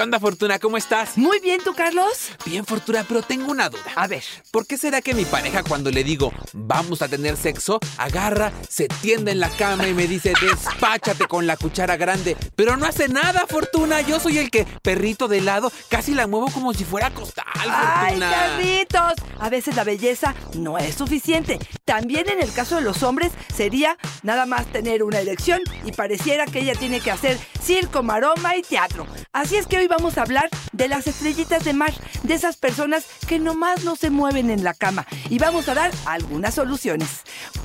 ¿Qué onda, Fortuna? ¿Cómo estás? Muy bien, ¿tú, Carlos? Bien, Fortuna, pero tengo una duda. A ver. ¿Por qué será que mi pareja cuando le digo vamos a tener sexo, agarra, se tiende en la cama y me dice despáchate con la cuchara grande? Pero no hace nada, Fortuna. Yo soy el que, perrito de lado, casi la muevo como si fuera costal, Fortuna. ¡Ay, carritos! A veces la belleza no es suficiente. También en el caso de los hombres sería nada más tener una erección y pareciera que ella tiene que hacer circo, maroma y teatro. Así es que hoy vamos a hablar de las estrellitas de mar, de esas personas que nomás no se mueven en la cama. Y vamos a dar algunas soluciones.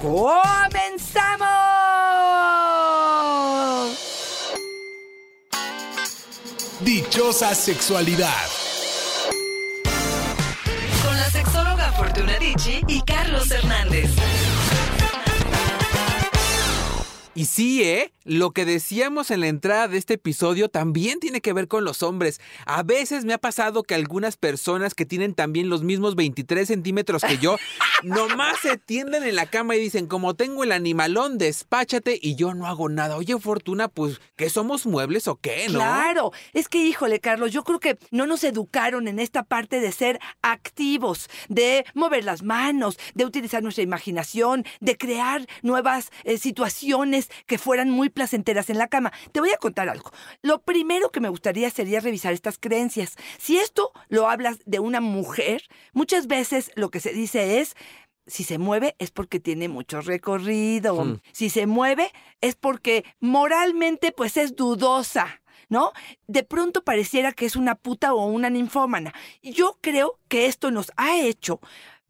¡Comenzamos! Dichosa sexualidad. Con la sexóloga Fortuna Dicci y Carlos Hernández. Y sí, ¿eh? Lo que decíamos en la entrada de este episodio también tiene que ver con los hombres. A veces me ha pasado que algunas personas que tienen también los mismos 23 centímetros que yo, nomás se tienden en la cama y dicen, como tengo el animalón, despáchate y yo no hago nada. Oye, Fortuna, pues, ¿qué somos muebles o qué, no? Claro, es que híjole, Carlos, yo creo que no nos educaron en esta parte de ser activos, de mover las manos, de utilizar nuestra imaginación, de crear nuevas eh, situaciones que fueran muy placenteras en la cama. Te voy a contar algo. Lo primero que me gustaría sería revisar estas creencias. Si esto lo hablas de una mujer, muchas veces lo que se dice es si se mueve es porque tiene mucho recorrido. Hmm. Si se mueve es porque moralmente pues es dudosa. ¿No? De pronto pareciera que es una puta o una ninfómana. Yo creo que esto nos ha hecho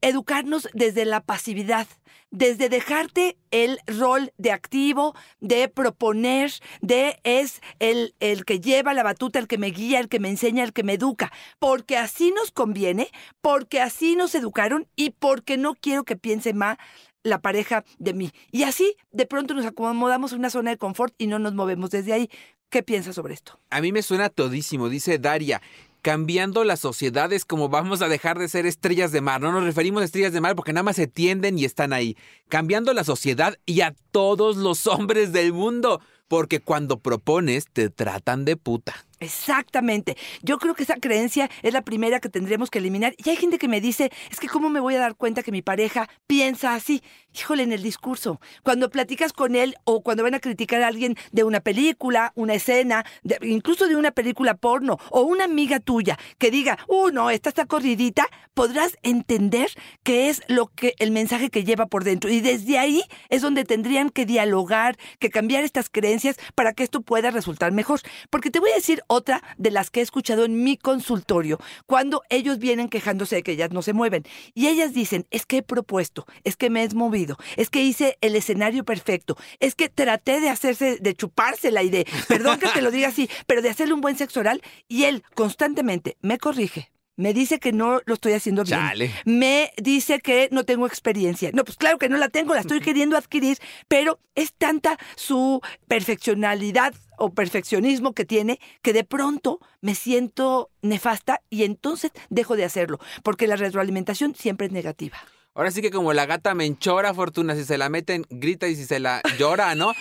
educarnos desde la pasividad, desde dejarte el rol de activo, de proponer, de es el, el que lleva la batuta, el que me guía, el que me enseña, el que me educa, porque así nos conviene, porque así nos educaron y porque no quiero que piense más la pareja de mí. Y así de pronto nos acomodamos en una zona de confort y no nos movemos desde ahí. ¿Qué piensas sobre esto? A mí me suena todísimo, dice Daria. Cambiando las sociedades como vamos a dejar de ser estrellas de mar. No nos referimos a estrellas de mar porque nada más se tienden y están ahí. Cambiando la sociedad y a todos los hombres del mundo. Porque cuando propones te tratan de puta. Exactamente. Yo creo que esa creencia es la primera que tendremos que eliminar. Y hay gente que me dice, es que cómo me voy a dar cuenta que mi pareja piensa así. Híjole, en el discurso. Cuando platicas con él o cuando van a criticar a alguien de una película, una escena, de- incluso de una película porno o una amiga tuya que diga, uh, no, esta está corridita, podrás entender qué es lo que el mensaje que lleva por dentro. Y desde ahí es donde tendrían que dialogar, que cambiar estas creencias para que esto pueda resultar mejor. Porque te voy a decir otra de las que he escuchado en mi consultorio, cuando ellos vienen quejándose de que ellas no se mueven. Y ellas dicen, es que he propuesto, es que me he movido, es que hice el escenario perfecto, es que traté de hacerse, de chupársela y de, perdón que te lo diga así, pero de hacerle un buen sexo oral. Y él constantemente me corrige. Me dice que no lo estoy haciendo bien. Chale. Me dice que no tengo experiencia. No, pues claro que no la tengo, la estoy queriendo adquirir, pero es tanta su perfeccionalidad o perfeccionismo que tiene que de pronto me siento nefasta y entonces dejo de hacerlo, porque la retroalimentación siempre es negativa. Ahora sí que como la gata menchora, Fortuna, si se la meten, grita y si se la llora, ¿no?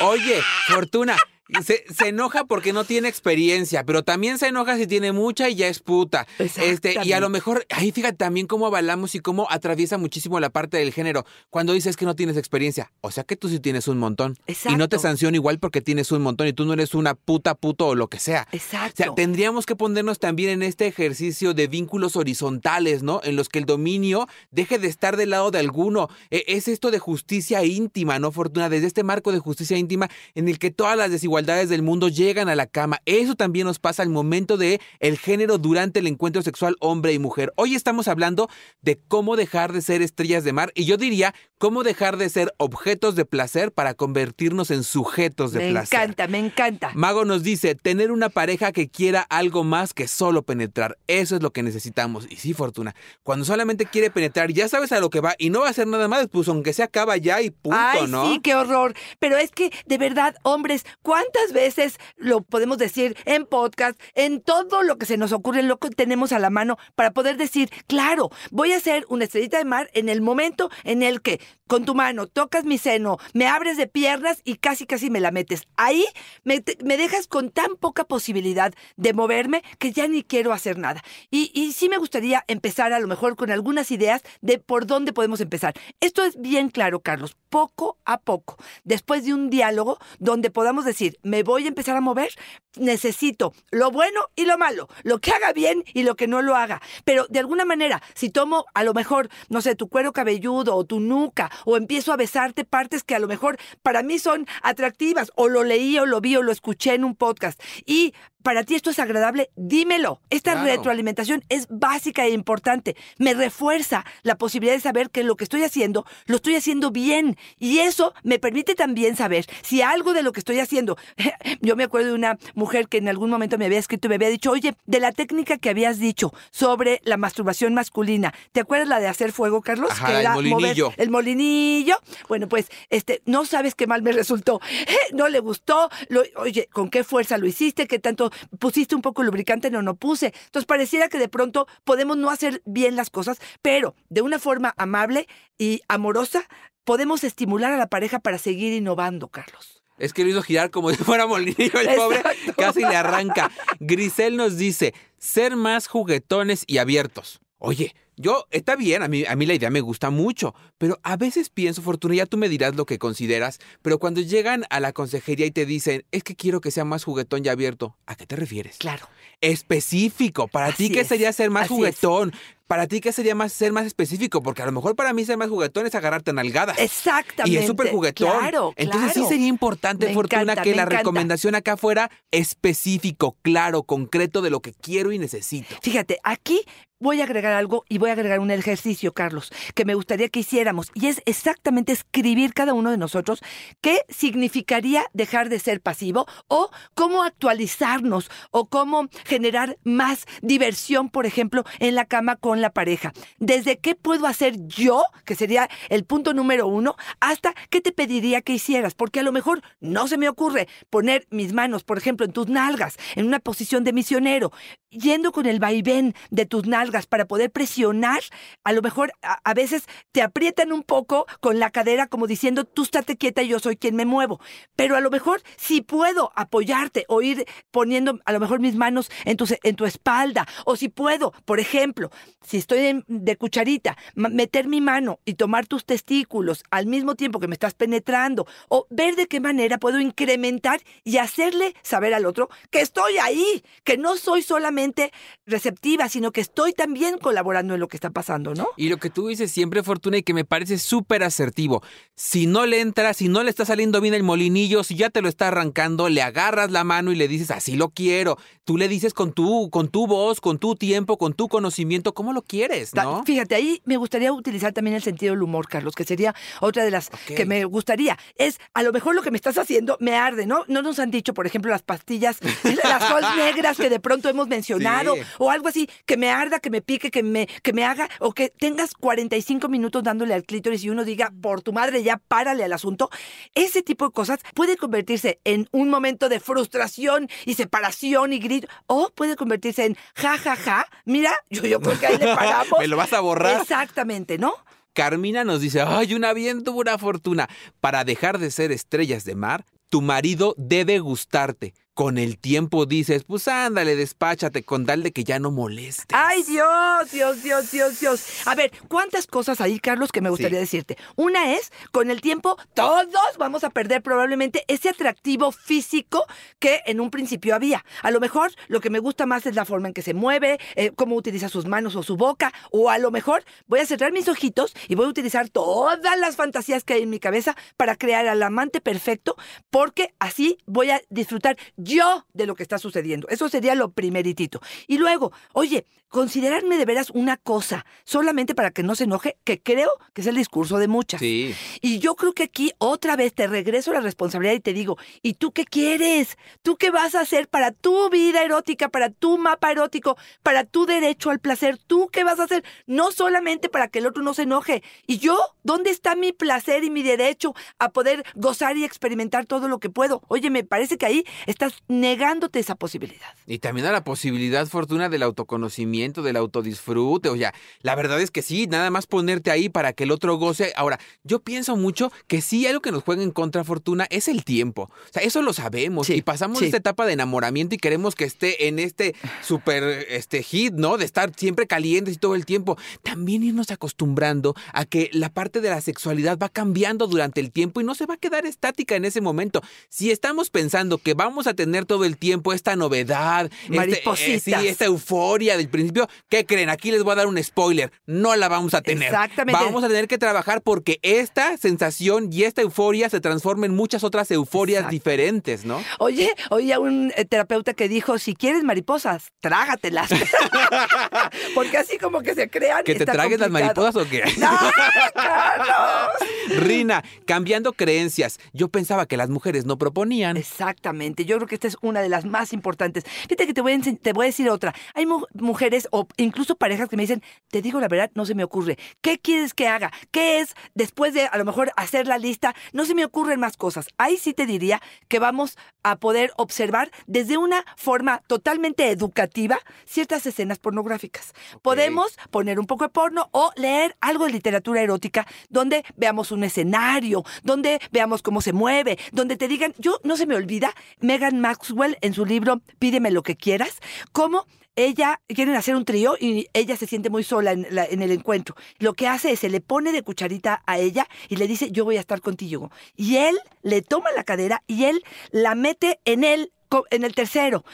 Oye, Fortuna, se, se enoja porque no tiene experiencia, pero también se enoja si tiene mucha y ya es puta. Este, y a lo mejor, ahí fíjate también cómo avalamos y cómo atraviesa muchísimo la parte del género. Cuando dices que no tienes experiencia, o sea que tú sí tienes un montón. Y no te Exacto. sanciono igual porque tienes un montón y tú no eres una puta, puto o lo que sea. O Exacto. sea, tendríamos que ponernos también en este ejercicio de vínculos horizontales, ¿no? En los que el dominio deje de estar del lado de alguno. E- Es esto de justicia íntima, ¿no, Fortuna? Desde este marco de justicia íntima en el que todas las desigualdades del mundo llegan a la cama. Eso también nos pasa al momento de el género durante el encuentro sexual hombre y mujer. Hoy estamos hablando de cómo dejar de ser estrellas de mar y yo diría cómo dejar de ser objetos de placer para convertirnos en sujetos de me placer. encanta, me encanta. Mago nos dice, tener una pareja que quiera algo más que solo penetrar. Eso es lo que necesitamos. Y sí, Fortuna, cuando solamente quiere penetrar, ya sabes a lo que va y no va a hacer nada más, pues aunque se acaba ya y punto, Ay, ¿no? sí, qué horror. Pero es que, de verdad, hombres, ¿cuántos ¿Cuántas veces lo podemos decir en podcast, en todo lo que se nos ocurre, lo que tenemos a la mano para poder decir, claro, voy a hacer una estrellita de mar en el momento en el que con tu mano tocas mi seno, me abres de piernas y casi casi me la metes. Ahí me, dejas con tan poca posibilidad de moverme que ya ni quiero hacer nada. Y sí me gustaría empezar a lo mejor con algunas ideas de por dónde podemos empezar. Esto es bien claro, Carlos, poco a poco, después de un diálogo donde podamos decir, me voy a empezar a mover, necesito lo bueno y lo malo, lo que haga bien y lo que no lo haga. Pero de alguna manera, si tomo a lo mejor, no sé, tu cuero cabelludo o tu nuca, o empiezo a besarte partes que a lo mejor para mí son atractivas, o lo leí o lo vi o lo escuché en un podcast, y para ti esto es agradable, dímelo. Esta Claro. retroalimentación es básica e importante. Me refuerza la posibilidad de saber que lo que estoy haciendo, lo estoy haciendo bien. Y eso me permite también saber si algo de lo que estoy haciendo. Yo me acuerdo de una mujer que en algún momento me había escrito y me había dicho, oye, de la técnica que habías dicho sobre la masturbación masculina, ¿te acuerdas la de hacer fuego, Carlos? Ajá, que el mover molinillo. el molinillo. Bueno, pues, este, no sabes qué mal me resultó. No le gustó. Lo- oye, ¿con qué fuerza lo hiciste? ¿Qué tanto pusiste un poco lubricante? No, no puse. Entonces pareciera que de pronto podemos no hacer bien las cosas, pero de una forma amable y amorosa podemos estimular a la pareja para seguir innovando, Carlos. Es que lo hizo girar como si fuera molinillo el pobre. Casi le arranca. Grisel nos dice, ser más juguetones y abiertos. Oye, yo, está bien, a mí, a mí la idea me gusta mucho, pero a veces pienso, Fortuna, ya tú me dirás lo que consideras, pero cuando llegan a la consejería y te dicen, es que quiero que sea más juguetón y abierto, ¿a qué te refieres? Claro. Específico. ¿Para Así ti qué es, sería ser más así es. juguetón? ¿Para ti qué sería más ser más específico? Porque a lo mejor para mí ser más juguetón es agarrarte a nalgadas. Exactamente. Y es súper juguetón. Claro, Entonces claro. sí sería importante, Me Fortuna, encanta, que la encanta. recomendación acá fuera específico, claro, concreto de lo que quiero y necesito. Fíjate, aquí voy a agregar algo y voy a agregar un ejercicio, Carlos, que me gustaría que hiciéramos. Y es exactamente escribir cada uno de nosotros qué significaría dejar de ser pasivo o cómo actualizarnos o cómo generar más diversión, por ejemplo, en la cama con la pareja. Desde qué puedo hacer yo, que sería el punto número uno, hasta qué te pediría que hicieras. Porque a lo mejor no se me ocurre poner mis manos, por ejemplo, en tus nalgas, en una posición de misionero, yendo con el vaivén de tus nalgas para poder presionar, a lo mejor a, veces te aprietan un poco con la cadera como diciendo, tú estate quieta yo soy quien me muevo. Pero a lo mejor si puedo apoyarte o ir poniendo a lo mejor mis manos en tu, en tu espalda, o si puedo, por ejemplo, si estoy en- de cucharita, meter mi mano y tomar tus testículos al mismo tiempo que me estás penetrando, o ver de qué manera puedo incrementar y hacerle saber al otro que estoy ahí, que no soy solamente receptiva, sino que estoy también colaborando en lo que está pasando, ¿no? Y lo que tú dices siempre, Fortuna, y que me parece súper asertivo. Si no le entra, si no le está saliendo bien el molinillo, si ya te lo está arrancando, le agarras la mano y le dices, así lo quiero. Tú le dices con tu, con tu voz, con tu tiempo, con tu conocimiento, cómo lo quieres, ¿no? Fíjate, ahí me gustaría utilizar también el sentido del humor, Carlos, que sería otra de las que me gustaría. Es, a lo mejor lo que me estás haciendo me arde, ¿no? No nos han dicho, por ejemplo, las pastillas, las cosas negras que de pronto hemos mencionado, Sí. o algo así, que me arda, que me pique, que me, que me haga, o que tengas 45 minutos dándole al clítoris y uno diga, por tu madre, ya párale al asunto. Ese tipo de cosas puede convertirse en un momento de frustración y separación y grito, o puede convertirse en ja, ja, ja. Mira, yo, yo creo que ahí le paramos. Me lo vas a borrar. Exactamente, ¿no? Carmina nos dice, ay, una bien dura fortuna. Para dejar de ser estrellas de mar, tu marido debe gustarte. Con el tiempo dices, pues ándale, despáchate con tal de que ya no molestes. Ay, Dios, Dios, Dios, Dios, Dios. A ver, ¿cuántas cosas ahí, Carlos, que me gustaría Sí. decirte? Una es, con el tiempo, todos vamos a perder probablemente ese atractivo físico que en un principio había. A lo mejor lo que me gusta más es la forma en que se mueve, eh, cómo utiliza sus manos o su boca, o a lo mejor voy a cerrar mis ojitos y voy a utilizar todas las fantasías que hay en mi cabeza para crear al amante perfecto, porque así voy a disfrutar yo de lo que está sucediendo. Eso sería lo primeritito. Y luego, oye, considerarme de veras una cosa, solamente para que no se enoje, que creo que es el discurso de muchas. Sí. Y yo creo que aquí otra vez te regreso la responsabilidad y te digo, ¿y tú qué quieres? ¿Tú qué vas a hacer para tu vida erótica, para tu mapa erótico, para tu derecho al placer? ¿Tú qué vas a hacer? No solamente para que el otro no se enoje. ¿Y yo? ¿Dónde está mi placer y mi derecho a poder gozar y experimentar todo lo que puedo? Oye, me parece que ahí estás negándote esa posibilidad. Y también a la posibilidad, Fortuna, del autoconocimiento, del autodisfrute. O sea, la verdad es que sí, nada más ponerte ahí para que el otro goce. Ahora, yo pienso mucho que sí, algo que nos juega en contra, Fortuna, es el tiempo. O sea, eso lo sabemos. Sí, y pasamos sí. esta etapa de enamoramiento y queremos que esté en este super este hit, ¿no? De estar siempre calientes y todo el tiempo. También irnos acostumbrando a que la parte de la sexualidad va cambiando durante el tiempo y no se va a quedar estática en ese momento. Si estamos pensando que vamos a tener todo el tiempo esta novedad, este, eh, sí, esta euforia del principio, ¿qué creen? Aquí les voy a dar un spoiler. No la vamos a tener. Exactamente. Vamos a tener que trabajar porque esta sensación y esta euforia se transforma en muchas otras euforias Exacto. diferentes, ¿no? Oye, oye a un eh, terapeuta que dijo, si quieres mariposas, trágatelas. Porque así como que se crean. ¿Que te tragues las mariposas o qué? ¡Ay, Carlos! Rina, cambiando creencias. Yo pensaba que las mujeres no proponían. Exactamente, yo creo que esta es una de las más importantes. Fíjate que te voy a, te voy a decir otra. Hay mu- mujeres o incluso parejas que me dicen, te digo la verdad, no se me ocurre. ¿Qué quieres que haga? ¿Qué es después de a lo mejor hacer la lista? No se me ocurren más cosas. Ahí sí te diría que vamos a poder observar desde una forma totalmente educativa ciertas escenas pornográficas. Podemos poner un poco de porno o leer algo de literatura erótica donde veamos un escenario, donde veamos cómo se mueve, donde te digan, yo no se me olvida, Megan Maxwell en su libro Pídeme lo que quieras, cómo ella quieren hacer un trío y ella se siente muy sola en, en el encuentro. Lo que hace es se le pone de cucharita a ella y le dice yo voy a estar contigo. Y él le toma la cadera y él la mete en él en el tercero.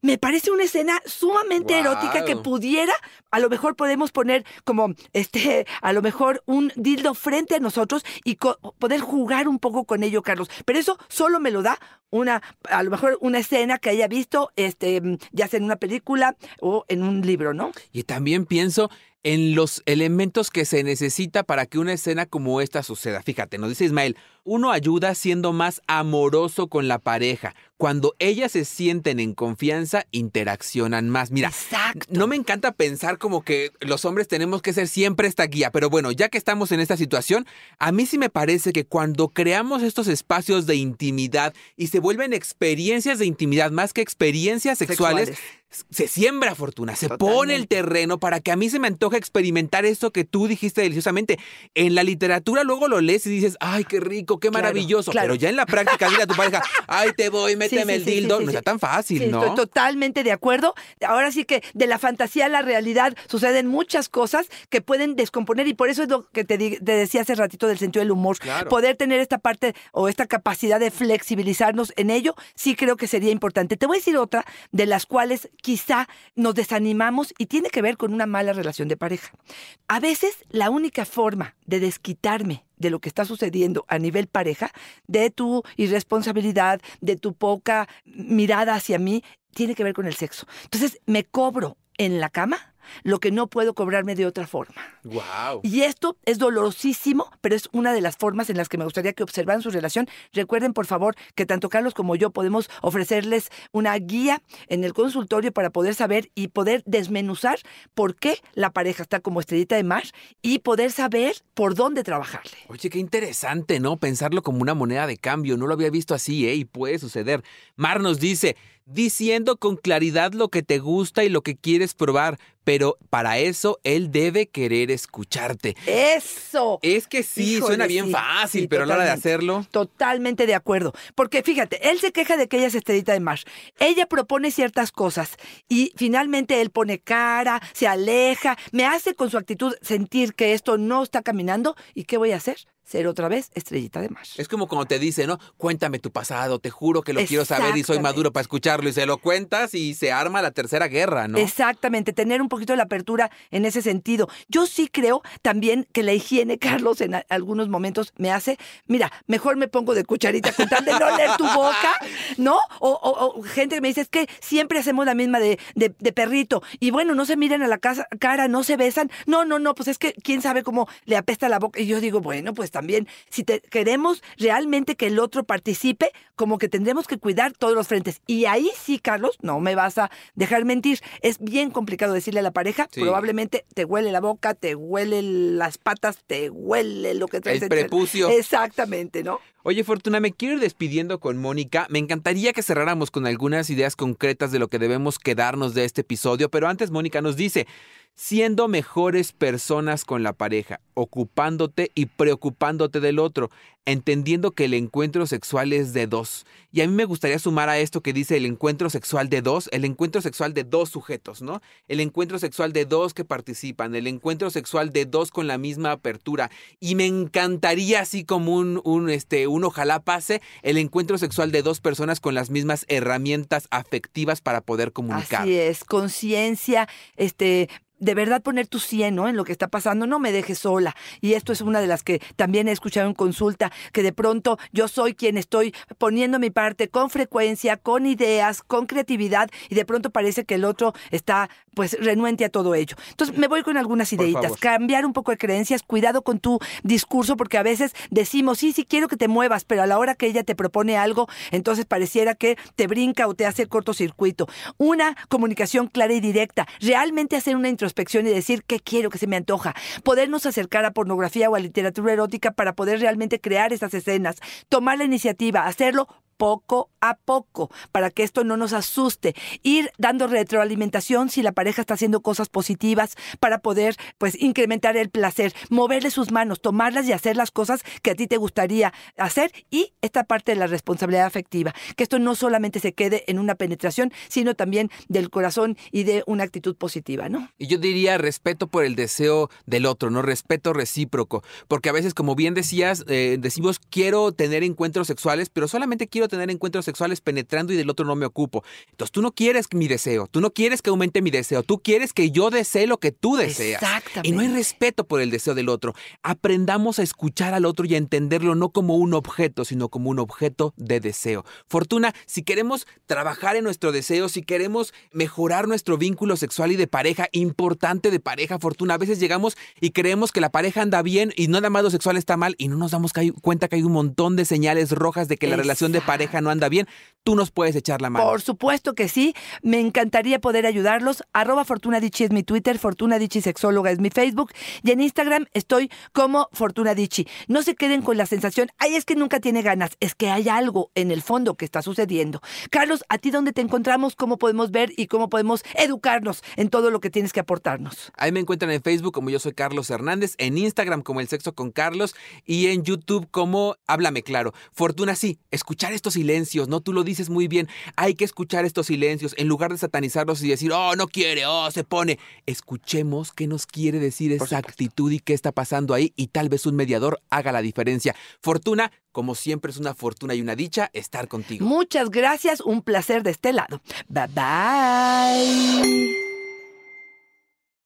Me parece una escena sumamente erótica que pudiera, a lo mejor podemos poner como, este, a lo mejor un dildo frente a nosotros y poder jugar un poco con ello, Carlos. Pero eso solo me lo da una, a lo mejor una escena que haya visto, este, ya sea en una película o en un libro, ¿no? Y también pienso en los elementos que se necesita para que una escena como esta suceda. Fíjate, nos dice Ismael, uno ayuda siendo más amoroso con la pareja. Cuando ellas se sienten en confianza, interaccionan más. Mira, Exacto. no me encanta pensar como que los hombres tenemos que ser siempre esta guía, pero bueno, ya que estamos en esta situación, a mí sí me parece que cuando creamos estos espacios de intimidad y se vuelven experiencias de intimidad más que experiencias sexuales, se siembra fortuna, se pone el terreno para que a mí se me antoje experimentar esto que tú dijiste deliciosamente. En la literatura luego lo lees y dices, ay, qué rico, qué maravilloso. claro. Pero ya en la práctica, dile a tu pareja, ay, te voy, méteme sí, el sí, dildo. sí, no está tan fácil, ¿no? Estoy totalmente de acuerdo. Ahora sí que de la fantasía a la realidad suceden muchas cosas que pueden descomponer y por eso es lo que te, decía hace ratito del sentido del humor. Claro. Poder tener esta parte o esta capacidad de flexibilizarnos en ello, sí creo que sería importante. Te voy a decir otra de las cuales quizá nos desanimamos y tiene que ver con una mala relación de pareja. A veces la única forma de desquitarme de lo que está sucediendo a nivel pareja, de tu irresponsabilidad, de tu poca mirada hacia mí, tiene que ver con el sexo. Entonces me cobro en la cama lo que no puedo cobrarme de otra forma. Wow. Y esto es dolorosísimo, pero es una de las formas en las que me gustaría que observaran su relación. Recuerden, por favor, que tanto Carlos como yo podemos ofrecerles una guía en el consultorio para poder saber y poder desmenuzar por qué la pareja está como estrellita de mar y poder saber por dónde trabajarle. Oye, qué interesante, ¿no? Pensarlo como una moneda de cambio. No lo había visto así, ¿eh? Y puede suceder. Mar nos dice, diciendo con claridad lo que te gusta y lo que quieres probar, pero para eso él debe querer escucharte. Eso. Es que sí, Híjole, suena bien sí, fácil, sí, pero a la hora de hacerlo... Totalmente de acuerdo. Porque fíjate, él se queja de que ella es estrellita de mar. Ella propone ciertas cosas y finalmente él pone cara, se aleja, me hace con su actitud sentir que esto no está caminando. ¿Y qué voy a hacer? Ser otra vez estrellita de mar. Es como cuando te dice, ¿no? Cuéntame tu pasado, te juro que lo quiero saber y soy maduro para escucharlo. Y se lo cuentas y se arma la tercera guerra, ¿no? Exactamente, tener un poquito de la apertura en ese sentido. Yo sí creo también que la higiene, Carlos, en algunos momentos me hace, mira, mejor me pongo de cucharita con tal de no leer tu boca, ¿no? O, gente que me dice, es que siempre hacemos la misma de, de, perrito. Y bueno, no se miran a la cara, no se besan. No, no, no, pues es que quién sabe cómo le apesta la boca. Y yo digo, bueno, pues también, si te, queremos realmente que el otro participe, como que tendremos que cuidar todos los frentes. Y ahí sí, Carlos, no me vas a dejar mentir. Es bien complicado decirle a la pareja, probablemente te huele la boca, te huele las patas, te huele lo que traes. El prepucio. Exactamente, ¿no? Oye, Fortuna, me quiero ir despidiendo con Mónica. Me encantaría que cerráramos con algunas ideas concretas de lo que debemos quedarnos de este episodio, pero antes Mónica nos dice, siendo mejores personas con la pareja, ocupándote y preocupándote del otro, entendiendo que el encuentro sexual es de dos. Y a mí me gustaría sumar a esto que dice el encuentro sexual de dos, el encuentro sexual de dos sujetos, ¿no? El encuentro sexual de dos que participan, el encuentro sexual de dos con la misma apertura. Y me encantaría, así como un, este, un ojalá pase, el encuentro sexual de dos personas con las mismas herramientas afectivas para poder comunicar. Así es, conciencia, este, de verdad poner tu 100 ¿no? en lo que está pasando, no me dejes sola. Y esto es una de las que también he escuchado en consulta, que de pronto yo soy quien estoy poniendo mi parte con frecuencia, con ideas, con creatividad, y de pronto parece que el otro está pues renuente a todo ello. Entonces me voy con algunas ideitas, cambiar un poco de creencias, cuidado con tu discurso, porque a veces decimos, sí, sí quiero que te muevas, pero a la hora que ella te propone algo, entonces pareciera que te brinca o te hace cortocircuito. Una comunicación clara y directa, realmente hacer una introspección introspección y decir qué quiero, que se me antoja. Podernos acercar a pornografía o a literatura erótica para poder realmente crear esas escenas. Tomar la iniciativa, hacerlo poco a poco para que esto no nos asuste. Ir dando retroalimentación si la pareja está haciendo cosas positivas para poder pues incrementar el placer, moverle sus manos, tomarlas y hacer las cosas que a ti te gustaría hacer y esta parte de la responsabilidad afectiva, que esto no solamente se quede en una penetración, sino también del corazón y de una actitud positiva, ¿no? Y yo diría respeto por el deseo del otro, no respeto recíproco, porque a veces como bien decías, eh, decimos quiero tener encuentros sexuales, pero solamente quiero tener encuentros sexuales penetrando y del otro no me ocupo. Entonces tú no quieres mi deseo, tú no quieres que aumente mi deseo, tú quieres que yo desee lo que tú deseas. Exactamente. Y no hay respeto por el deseo del otro. Aprendamos a escuchar al otro y a entenderlo no como un objeto, sino como un objeto de deseo. Fortuna, si queremos trabajar en nuestro deseo, si queremos mejorar nuestro vínculo sexual y de pareja, importante de pareja, Fortuna, a veces llegamos y creemos que la pareja anda bien y nada más lo sexual está mal y no nos damos cuenta que hay un montón de señales rojas de que la relación de pareja pareja no anda bien, tú nos puedes echar la mano. Por supuesto que sí. Me encantaría poder ayudarlos. Arroba Fortuna es mi Twitter, Fortuna Sexóloga es mi Facebook. Y en Instagram estoy como Fortuna No se queden con la sensación, ay, es que nunca tiene ganas. Es que hay algo en el fondo que está sucediendo. Carlos, ¿a ti dónde te encontramos? ¿Cómo podemos ver y cómo podemos educarnos en todo lo que tienes que aportarnos? Ahí me encuentran en Facebook como yo soy Carlos Hernández, en Instagram como El Sexo con Carlos y en YouTube como Háblame Claro. Fortuna sí, escuchar esto silencios, ¿no? Tú lo dices muy bien, hay que escuchar estos silencios en lugar de satanizarlos y decir, oh, no quiere, oh, se pone. Escuchemos qué nos quiere decir esa actitud y qué está pasando ahí y tal vez un mediador haga la diferencia. Fortuna, como siempre es una fortuna y una dicha estar contigo. Muchas gracias, un placer de este lado. Bye bye.